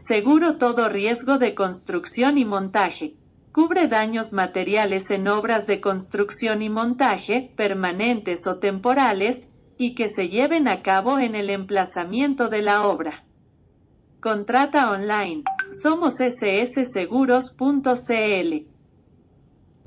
Seguro todo riesgo de construcción y montaje. Cubre daños materiales en obras de construcción y montaje, permanentes o temporales, y que se lleven a cabo en el emplazamiento de la obra. Contrata online. Somos ssseguros.cl